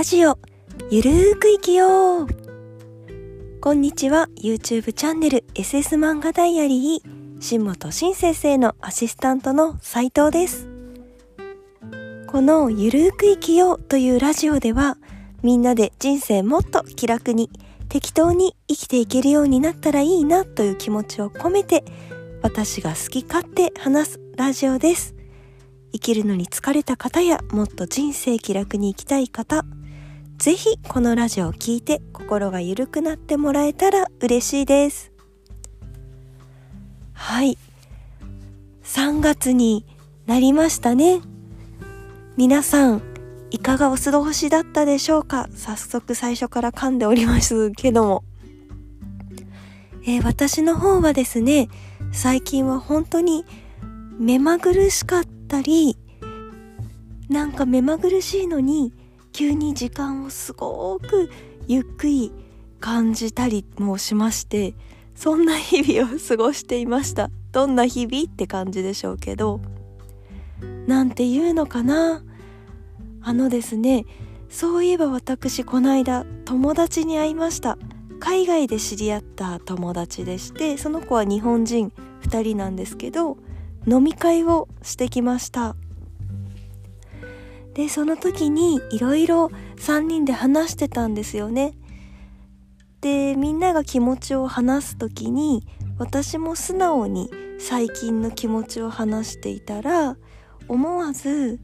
ラジオゆるーく生きよう。こんにちは YouTube チャンネル SS 漫画ダイアリー新本新先生のアシスタントの斉藤です。このゆるーく生きようというラジオではみんなで人生もっと気楽に適当に生きていけるようになったらいいなという気持ちを込めて私が好き勝手話すラジオです。生きるのに疲れた方やもっと人生気楽に生きたい方ぜひこのラジオを聴いて心が緩くなってもらえたら嬉しいです。はい。3月になりましたね。皆さんいかがお過ごしだったでしょうか？早速最初から噛んでおりますけども、えー、私の方はですね最近は本当に目まぐるしかったりなんか目まぐるしいのに急に時間をすごくゆっくり感じたりもしましてそんな日々を過ごしていました。どんな日々って感じでしょうけど。なんていうのかな。あのですねそういえば私この間友達に会いました。海外で知り合った友達でしてその子は日本人2人なんですけど飲み会をしてきました。でその時にいろいろ3人で話してたんですよね。でみんなが気持ちを話す時に私も素直に最近の気持ちを話していたら思わず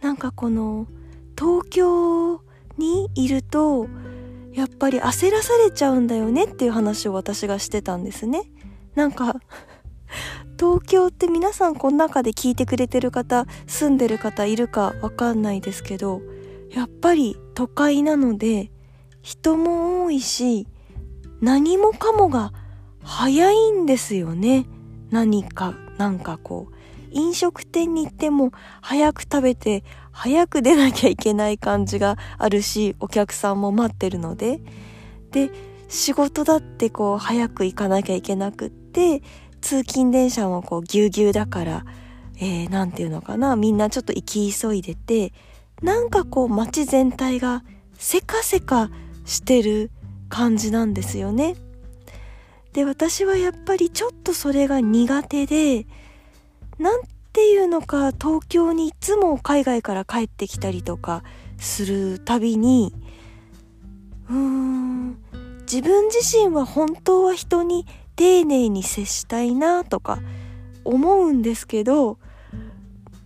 なんかこの東京にいるとやっぱり焦らされちゃうんだよねっていう話を私がしてたんですね。なんか東京って皆さんこの中で聞いてくれてる方住んでる方いるかわかんないですけどやっぱり都会なので人も多いし何もかもが早いんですよね。何かなんかこう飲食店に行っても早く食べて早く出なきゃいけない感じがあるしお客さんも待ってるので。で仕事だってこう早く行かなきゃいけなくって通勤電車もこうぎゅうぎゅうだから、えー、ていうのかな、みんなちょっと行き急いでて、なんかこう街全体がせかせかしてる感じなんですよね。で、私はやっぱりちょっとそれが苦手で、なんていうのか東京にいつも海外から帰ってきたりとかするたびに、うーん、自分自身は本当は人に丁寧に接したいなとか思うんですけど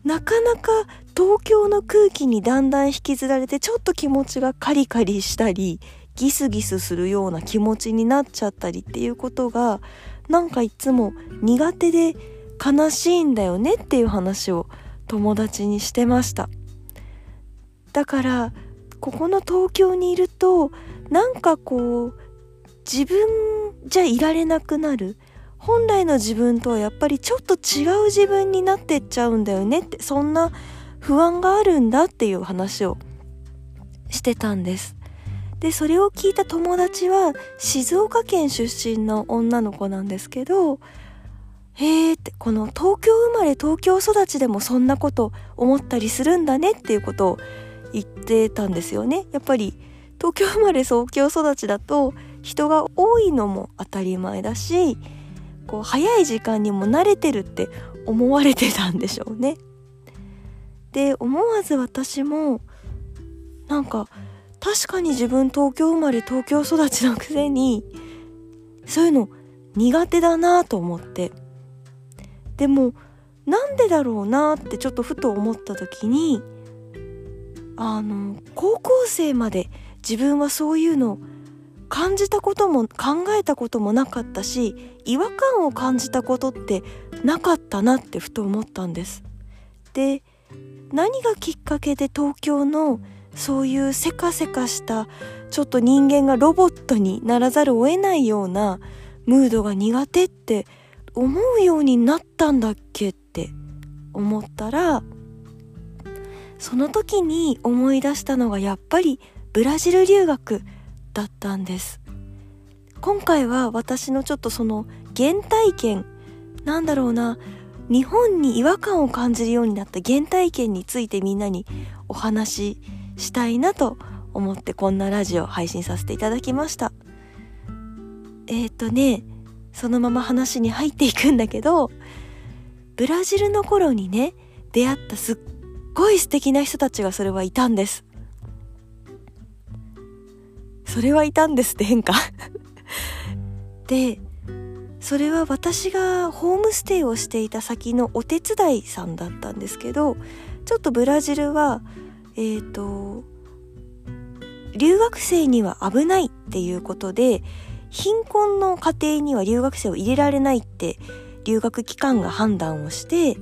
なかなか東京の空気にだんだん引きずられてちょっと気持ちがカリカリしたりギスギスするような気持ちになっちゃったりっていうことがなんかいつも苦手で悲しいんだよねっていう話を友達にしてました。だからここの東京にいるとなんかこう自分じゃいられなくなる。本来の自分とはやっぱりちょっと違う自分になってっちゃうんだよねってそんな不安があるんだっていう話をしてたんです。でそれを聞いた友達は静岡県出身の女の子なんですけどへえってこの東京生まれ東京育ちでもそんなこと思ったりするんだねっていうことを言ってたんですよね。やっぱり東京生まれ東京育ちだと人が多いのも当たり前だしこう早い時間にも慣れてるって思われてたんでしょうね。で思わず私もなんか確かに自分東京生まれ東京育ちのくせにそういうの苦手だなと思ってでもなんでだろうなってちょっとふと思った時にあの高校生まで自分はそういうの感じたことも考えたこともなかったし違和感を感じたことってなかったなってふと思ったんです。で何がきっかけで東京のそういうせかせかしたちょっと人間がロボットにならざるを得ないようなムードが苦手って思うようになったんだっけって思ったらその時に思い出したのがやっぱりブラジル留学だったんです。今回は私のちょっとその原体験なんだろうな日本に違和感を感じるようになった原体験についてみんなにお話ししたいなと思ってこんなラジオ配信させていただきました。えっ、ー、とねそのまま話に入っていくんだけどブラジルの頃にね出会ったすっごい素敵な人たちがそれはいたんです。それはいたんですって変か でそれは私がホームステイをしていた先のお手伝いさんだったんですけどちょっとブラジルはえっ、ー、と留学生には危ないっていうことで貧困の家庭には留学生を入れられないって留学機関が判断をして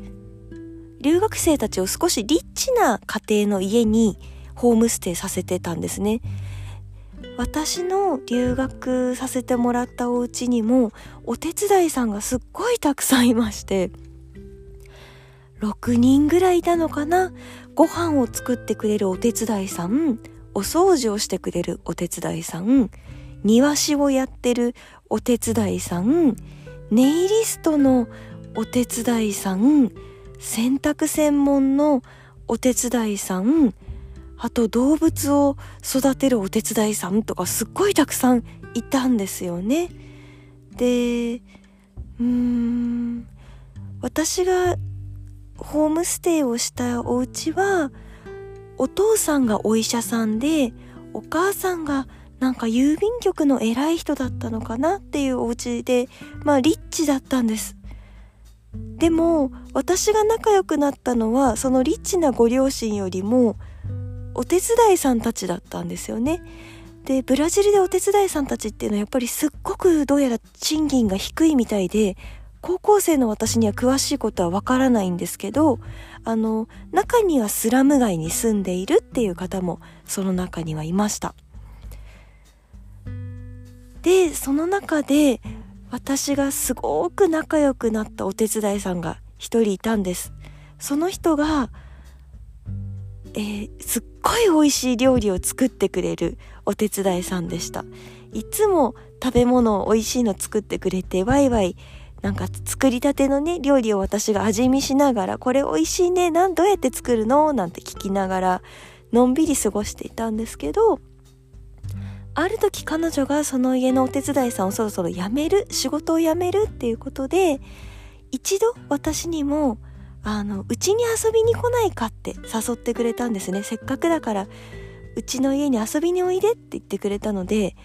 留学生たちを少しリッチな家庭の家にホームステイさせてたんですね。私の留学させてもらったお家にもお手伝いさんがすっごいたくさんいまして6人ぐらいいたのかな？ご飯を作ってくれるお手伝いさんお掃除をしてくれるお手伝いさん庭師をやってるお手伝いさんネイリストのお手伝いさん洗濯専門のお手伝いさんあと動物を育てるお手伝いさんとかすっごいたくさんいたんですよね。で、うーん、私がホームステイをしたお家は、お父さんがお医者さんで、お母さんがなんか郵便局の偉い人だったのかなっていうお家で、まあリッチだったんです。でも、私が仲良くなったのは、そのリッチなご両親よりも、お手伝いさんたちだったんですよね。でブラジルでお手伝いさんたちっていうのはやっぱりすっごくどうやら賃金が低いみたいで高校生の私には詳しいことはわからないんですけどあの中にはスラム街に住んでいるっていう方もその中にはいましたでその中で私がすごく仲良くなったお手伝いさんが一人いたんですその人がえー、すっごい美味しい料理を作ってくれるお手伝いさんでした。いつも食べ物を美味しいの作ってくれて、ワイワイ、なんか作りたてのね、料理を私が味見しながら、これ美味しいね、なんどうやって作るの？なんて聞きながら、のんびり過ごしていたんですけど、ある時彼女がその家のお手伝いさんをそろそろ辞める、仕事を辞めるっていうことで、一度私にもあの、うちに遊びに来ないかって誘ってくれたんですね。せっかくだから、うちの家に遊びにおいでって言ってくれたので、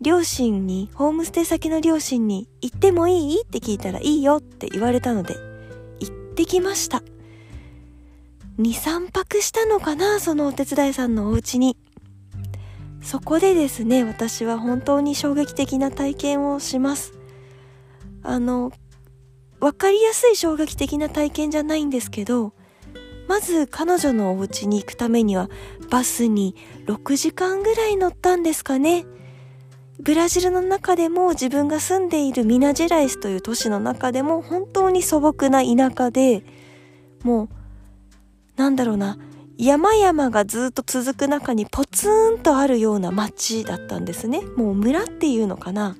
両親に、ホームステイ先の両親に行ってもいい？って聞いたらいいよって言われたので、行ってきました。2、3泊したのかなそのお手伝いさんのお家に。そこでですね、私は本当に衝撃的な体験をします。あの、分かりやすい衝撃的な体験じゃないんですけど、まず彼女のお家に行くためにはバスに6時間ぐらい乗ったんですかね。ブラジルの中でも自分が住んでいるミナジェライスという都市の中でも本当に素朴な田舎で、もう、なんだろうな、山々がずっと続く中にポツンとあるような街だったんですね。もう村っていうのかな。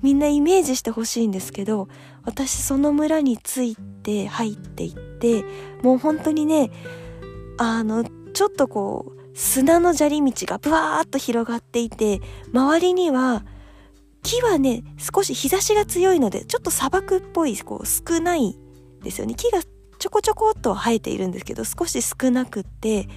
みんなイメージしてほしいんですけど、私その村に着いて入っていって、もう本当にね、あの、ちょっとこう、砂の砂利道がブワーッと広がっていて、周りには、木はね、少し日差しが強いので、ちょっと砂漠っぽい、こう、少ないですよね。木がちょこちょこっと生えているんですけど、少し少なくって、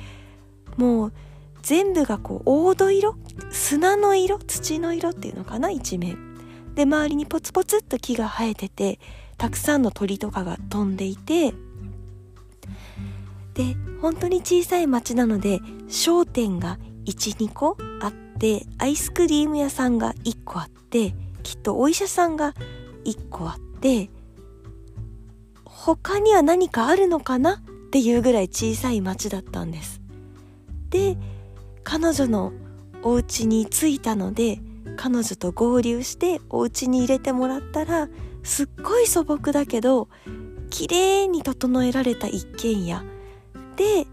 もう、全部がこう、黄土色？砂の色？土の色っていうのかな？一面。で周りにポツポツっと木が生えててたくさんの鳥とかが飛んでいてで本当に小さい町なので商店が12個あってアイスクリーム屋さんが1個あってきっとお医者さんが1個あって他には何かあるのかな？っていうぐらい小さい町だったんです。で彼女のお家に着いたので彼女と合流してお家に入れてもらったらすっごい素朴だけど綺麗に整えられた一軒家。で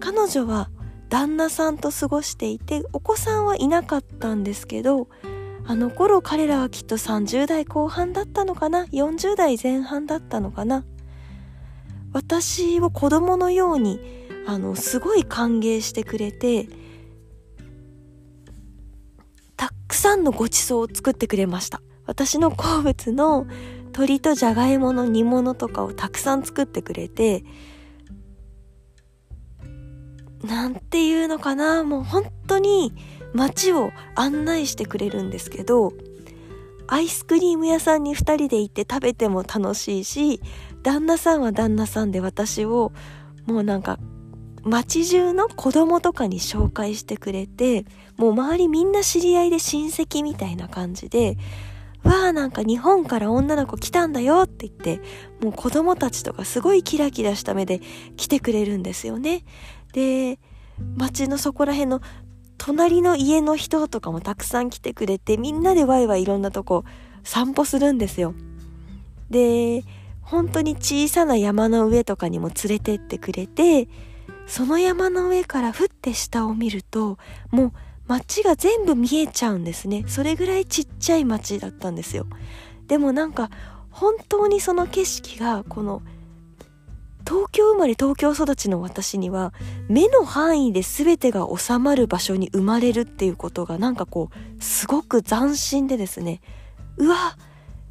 彼女は旦那さんと過ごしていてお子さんはいなかったんですけどあの頃彼らはきっと30代後半だったのかな？40代前半だったのかな？私を子供のようにあのすごい歓迎してくれてさんのごちそうを作ってくれました。私の好物の鶏とじゃがいもの煮物とかをたくさん作ってくれてなんていうのかな？もう本当に街を案内してくれるんですけどアイスクリーム屋さんに2人で行って食べても楽しいし旦那さんは旦那さんで私をもうなんか街中の子供とかに紹介してくれてもう周りみんな知り合いで親戚みたいな感じでわあなんか日本から女の子来たんだよって言ってもう子供たちとかすごいキラキラした目で来てくれるんですよね。で街のそこら辺の隣の家の人とかもたくさん来てくれてみんなでワイワイいろんなとこ散歩するんですよ。で本当に小さな山の上とかにも連れてってくれてその山の上からふって下を見るともう街が全部見えちゃうんですね。それぐらいちっちゃい街だったんですよ。でもなんか本当にその景色がこの東京生まれ東京育ちの私には目の範囲で全てが収まる場所に生まれるっていうことがなんかこうすごく斬新でですね。うわ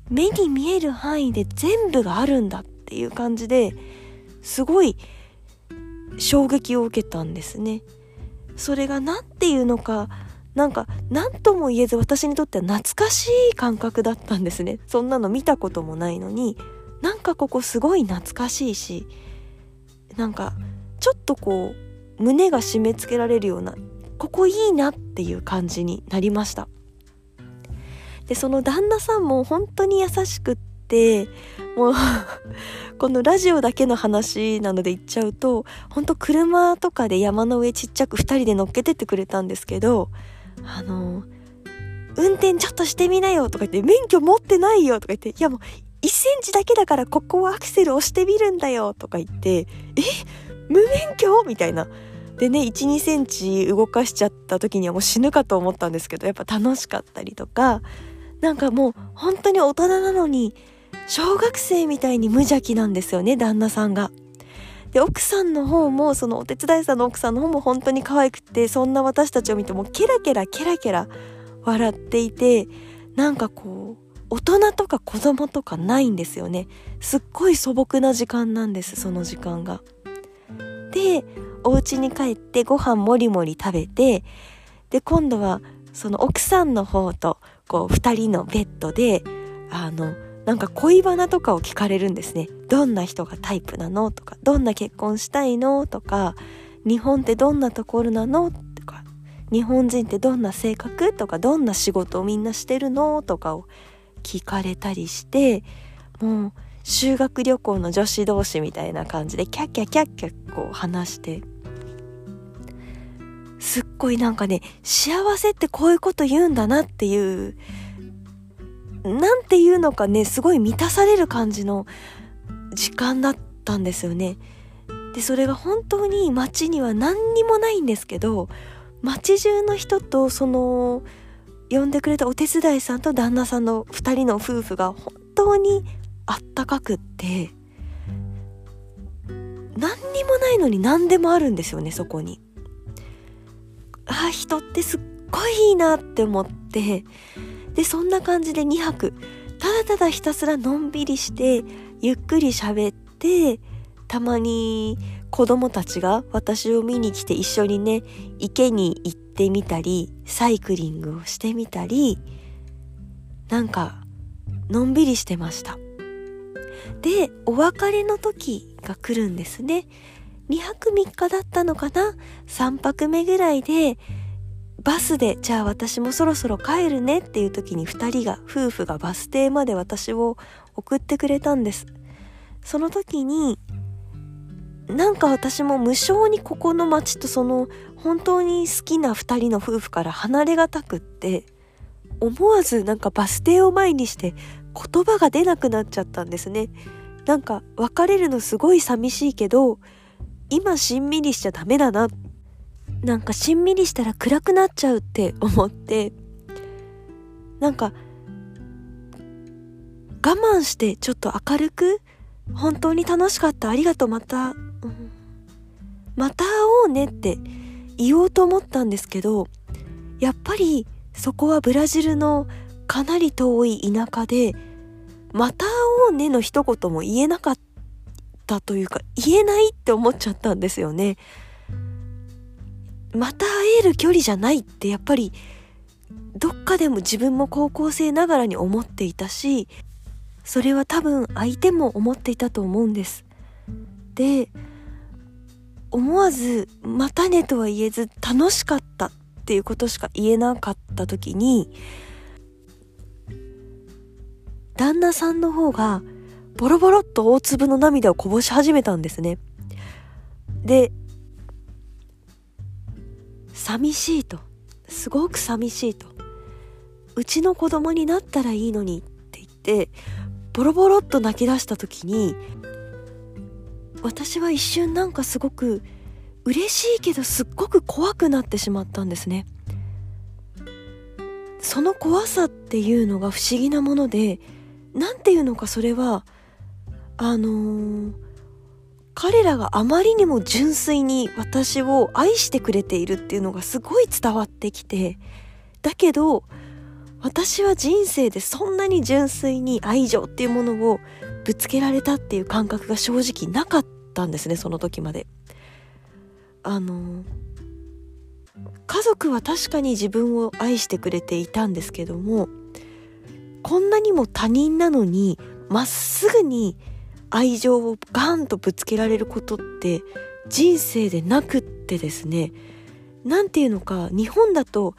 目に見える範囲で全部があるんだっていう感じですごい衝撃を受けたんですね。それが何て言うのかなんか何とも言えず私にとっては懐かしい感覚だったんですねそんなの見たこともないのになんかここすごい懐かしいしなんかちょっとこう胸が締め付けられるようなここいいなっていう感じになりましたでその旦那さんも本当に優しくってもう このラジオだけの話なので言っちゃうとほんと車とかで山の上ちっちゃく2人で乗っけてってくれたんですけどあの運転ちょっとしてみなよとか言って免許持ってないよとか言っていやもう1センチだけだからここはアクセル押してみるんだよとか言って、え無免許？みたいな。でね、1、2センチ動かしちゃった時にはもう死ぬかと思ったんですけど、やっぱ楽しかったりとか、なんかもう本当に大人なのに、小学生みたいに無邪気なんですよね、旦那さんが。で、奥さんの方も、そのお手伝いさんの奥さんの方も本当に可愛くて、そんな私たちを見てもケラケラケラケラ笑っていて、なんかこう、大人とか子供とかないんですよねすっごい素朴な時間なんですその時間がでお家に帰ってご飯もりもり食べてで今度はその奥さんの方とこう2人のベッドであのなんか恋バナとかを聞かれるんですね。どんな人がタイプなのとかどんな結婚したいのとか日本ってどんなところなのとか日本人ってどんな性格とかどんな仕事をみんなしてるのとかを聞かれたりしてもう修学旅行の女子同士みたいな感じでキャッキャキャッキャこう話して。すっごいなんかね幸せってこういうこと言うんだなっていうなんていうのかねすごい満たされる感じの時間だったんですよね。でそれが本当に街には何にもないんですけど街中の人とその呼んでくれたお手伝いさんと旦那さんの2人の夫婦が本当にあったかくって何にもないのに何でもあるんですよねそこに。あ人ってすっごいいいなって思ってでそんな感じで2泊ただただひたすらのんびりしてゆっくり喋ってたまに子供たちが私を見に来て一緒にね池に行ってみたりサイクリングをしてみたりなんかのんびりしてました。でお別れの時が来るんですね。2泊3日だったのかな？3泊目ぐらいでバスでじゃあ私もそろそろ帰るねっていう時に2人が夫婦がバス停まで私を送ってくれたんです。その時になんか私も無性にここの町とその本当に好きな2人の夫婦から離れがたくって思わずなんかバス停を前にして言葉が出なくなっちゃったんですね。なんか別れるのすごい寂しいけど今しんみりしちゃダメだなっなんかしんみりしたら暗くなっちゃうって思って。なんか我慢してちょっと明るく本当に楽しかったありがとうまたうん、また会おうねって言おうと思ったんですけどやっぱりそこはブラジルのかなり遠い田舎でまた会おうねの一言も言えなかったというか言えないって思っちゃったんですよね。また会える距離じゃないってやっぱりどっかでも自分も高校生ながらに思っていたしそれは多分相手も思っていたと思うんです。で思わず「またね」とは言えず「楽しかった」っていうことしか言えなかった時に旦那さんの方がボロボロっと大粒の涙をこぼし始めたんですね。で寂しいと。すごく寂しいと。うちの子供になったらいいのにって言ってボロボロっと泣き出した時に私は一瞬なんかすごく嬉しいけどすっごく怖くなってしまったんですね。その怖さっていうのが不思議なもので何ていうのかそれはあのー、彼らがあまりにも純粋に私を愛してくれているっていうのがすごい伝わってきてだけど私は人生でそんなに純粋に愛情っていうものをぶつけられたっていう感覚が正直なかったんですねその時まで。あの家族は確かに自分を愛してくれていたんですけどもこんなにも他人なのにまっすぐに愛情をガンとぶつけられることって人生でなくってですね。何て言うのか日本だと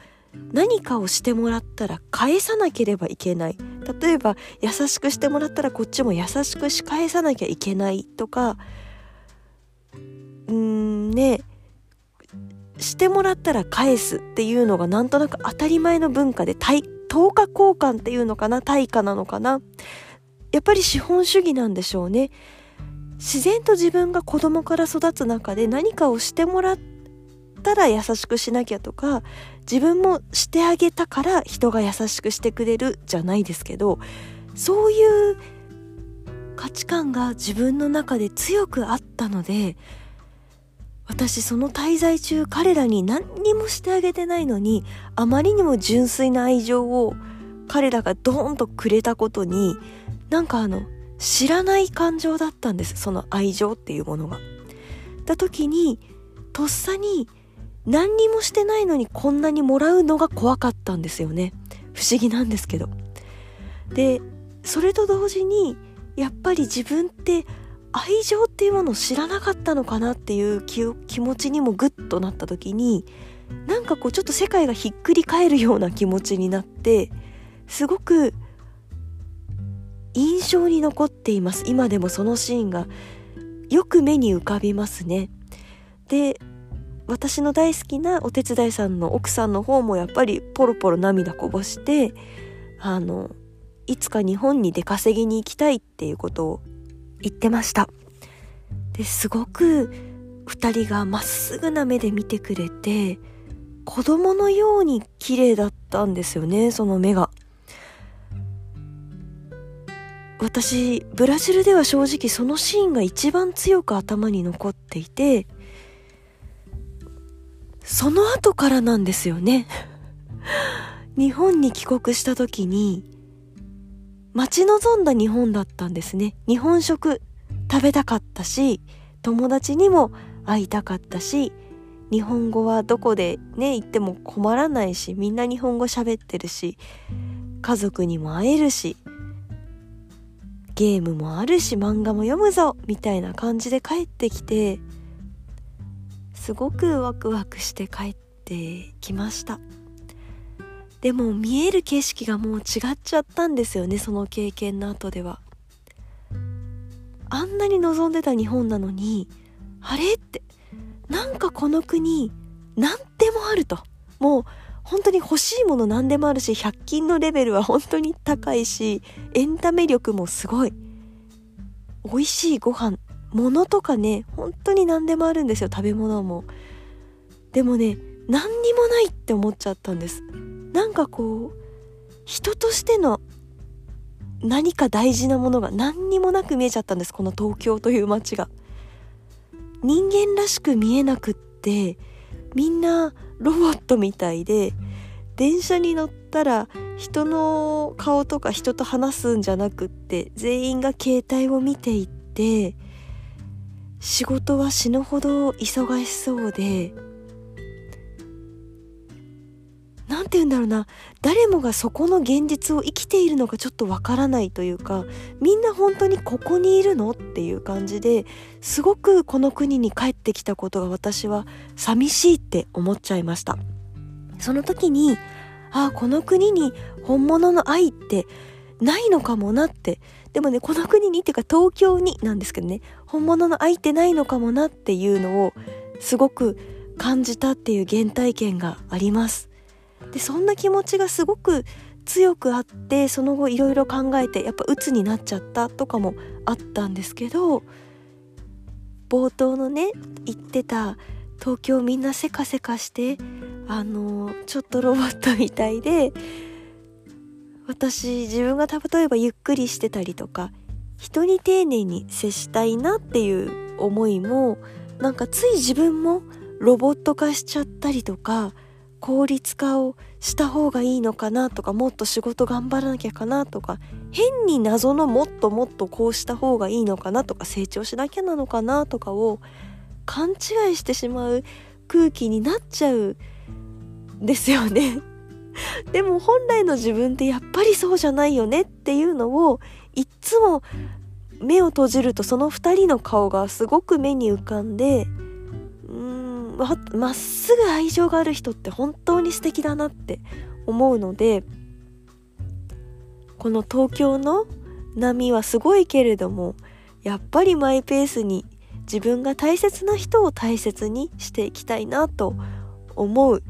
何かをしてもらったら返さなければいけない。例えば優しくしてもらったらこっちも優しくし返さなきゃいけないとか。うーんね。してもらったら返すっていうのがなんとなく当たり前の文化で対等価交換っていうのかな対価なのかな。やっぱり資本主義なんでしょうね。自然と自分が子供から育つ中で何かをしてもらったら優しくしなきゃとか自分もしてあげたから人が優しくしてくれるじゃないですけどそういう価値観が自分の中で強くあったので私その滞在中彼らに何にもしてあげてないのにあまりにも純粋な愛情を彼らがドーンとくれたことになんかあの知らない感情だったんです。その愛情っていうものが。だ時にとっさに何にもしてないのにこんなにもらうのが怖かったんですよね。不思議なんですけど。でそれと同時にやっぱり自分って愛情っていうものを知らなかったのかなっていう気持ちにもグッとなった時になんかこうちょっと世界がひっくり返るような気持ちになってすごく印象に残っています。今でもそのシーンがよく目に浮かびますね。で私の大好きなお手伝いさんの奥さんの方もやっぱりポロポロ涙こぼしてあのいつか日本に出稼ぎに行きたいっていうことを言ってました。ですごく2人がまっすぐな目で見てくれて子供のように綺麗だったんですよねその目が。私ブラジルでは正直そのシーンが一番強く頭に残っていてその後からなんですよね。日本に帰国した時に待ち望んだ日本だったんですね。日本食食べたかったし友達にも会いたかったし日本語はどこでね行っても困らないしみんな日本語喋ってるし家族にも会えるしゲームもあるし漫画も読むぞみたいな感じで帰ってきてすごくワクワクして帰ってきました。でも見える景色がもう違っちゃったんですよねその経験の後では。あんなに望んでた日本なのにあれってなんかこの国何でもあると。もう本当に欲しいもの何でもあるし100均のレベルは本当に高いしエンタメ力もすごい。美味しいご飯物とかね本当に何でもあるんですよ食べ物も。でもね何にもないって思っちゃったんです。なんかこう人としての何か大事なものが何にもなく見えちゃったんですこの東京という街が。人間らしく見えなくってみんなロボットみたいで電車に乗ったら人の顔とか人と話すんじゃなくって全員が携帯を見ていって仕事は死ぬほど忙しそうで何て言うんだろうな。誰もがそこの現実を生きているのかちょっとわからないというかみんな本当にここにいるのっていう感じですごくこの国に帰ってきたことが私は寂しいって思っちゃいました。その時にああこの国に本物の愛ってないのかもなって。でもねこの国にっていうか東京になんですけどね。本物の愛ってないのかもなっていうのをすごく感じたっていう原体験があります。でそんな気持ちがすごく強くあってその後いろいろ考えてやっぱ鬱になっちゃったとかもあったんですけど冒頭のね言ってた東京みんなせかせかしてあのちょっとロボットみたいで私自分が例えばゆっくりしてたりとか人に丁寧に接したいなっていう思いもなんかつい自分もロボット化しちゃったりとか効率化をした方がいいのかなとかもっと仕事頑張らなきゃかなとか変に謎のもっともっとこうした方がいいのかなとか成長しなきゃなのかなとかを勘違いしてしまう空気になっちゃうですよね。でも本来の自分ってやっぱりそうじゃないよねっていうのをいっつも目を閉じるとその2人の顔がすごく目に浮かんでまっすぐ愛情がある人って本当に素敵だなって思うのでこの東京の波はすごいけれどもやっぱりマイペースに自分が大切な人を大切にしていきたいなと思う。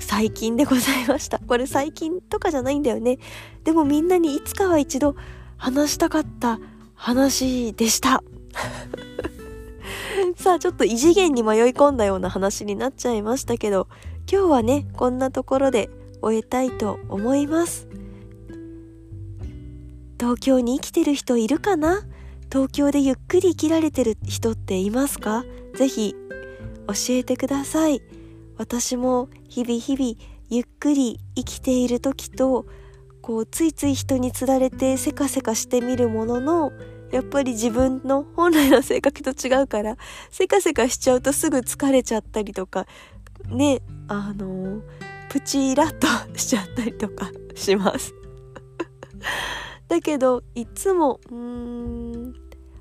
最近でございました。これ最近とかじゃないんだよね。でもみんなにいつかは一度話したかった話でした。さあちょっと異次元に迷い込んだような話になっちゃいましたけど今日はねこんなところで終えたいと思います。東京に生きてる人いるかな？東京でゆっくり生きられてる人っていますか？ぜひ教えてください。私も日々日々ゆっくり生きている時とこうついつい人につられてせかせかしてみるもののやっぱり自分の本来の性格と違うからせかせかしちゃうとすぐ疲れちゃったりとかねあのプチイラッとしちゃったりとか します。だけどいつもうーん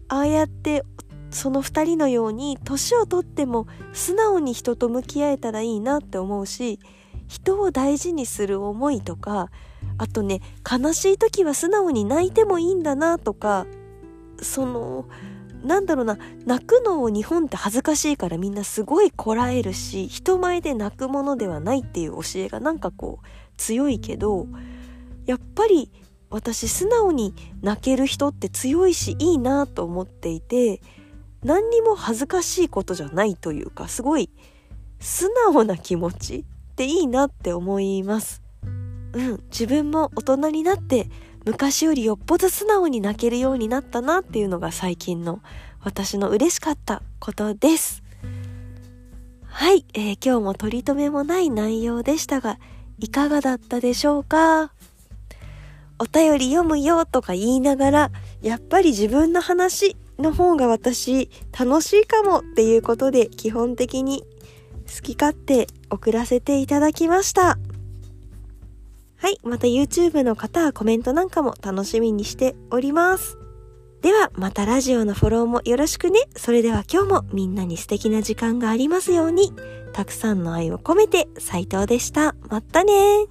ああやってその2人のように年をとっても素直に人と向き合えたらいいなって思うし人を大事にする思いとかあとね悲しい時は素直に泣いてもいいんだなとかそのなんだろうな泣くのを日本って恥ずかしいからみんなすごいこらえるし人前で泣くものではないっていう教えがなんかこう強いけどやっぱり私素直に泣ける人って強いしいいなと思っていて何にも恥ずかしいことじゃないというかすごい素直な気持ちっていいなって思います。うん、自分も大人になって昔よりよっぽど素直に泣けるようになったなっていうのが最近の私の嬉しかったことです。はい、えー、今日も取り留めもない内容でしたが、いかがだったでしょうか？お便り読むよとか言いながら、やっぱり自分の話の方が私楽しいかもっていうことで基本的に好き勝手送らせていただきました。はい、また YouTube の方はコメントなんかも楽しみにしております。では、またラジオのフォローもよろしくね。それでは今日もみんなに素敵な時間がありますように、たくさんの愛を込めて斉藤でした。またね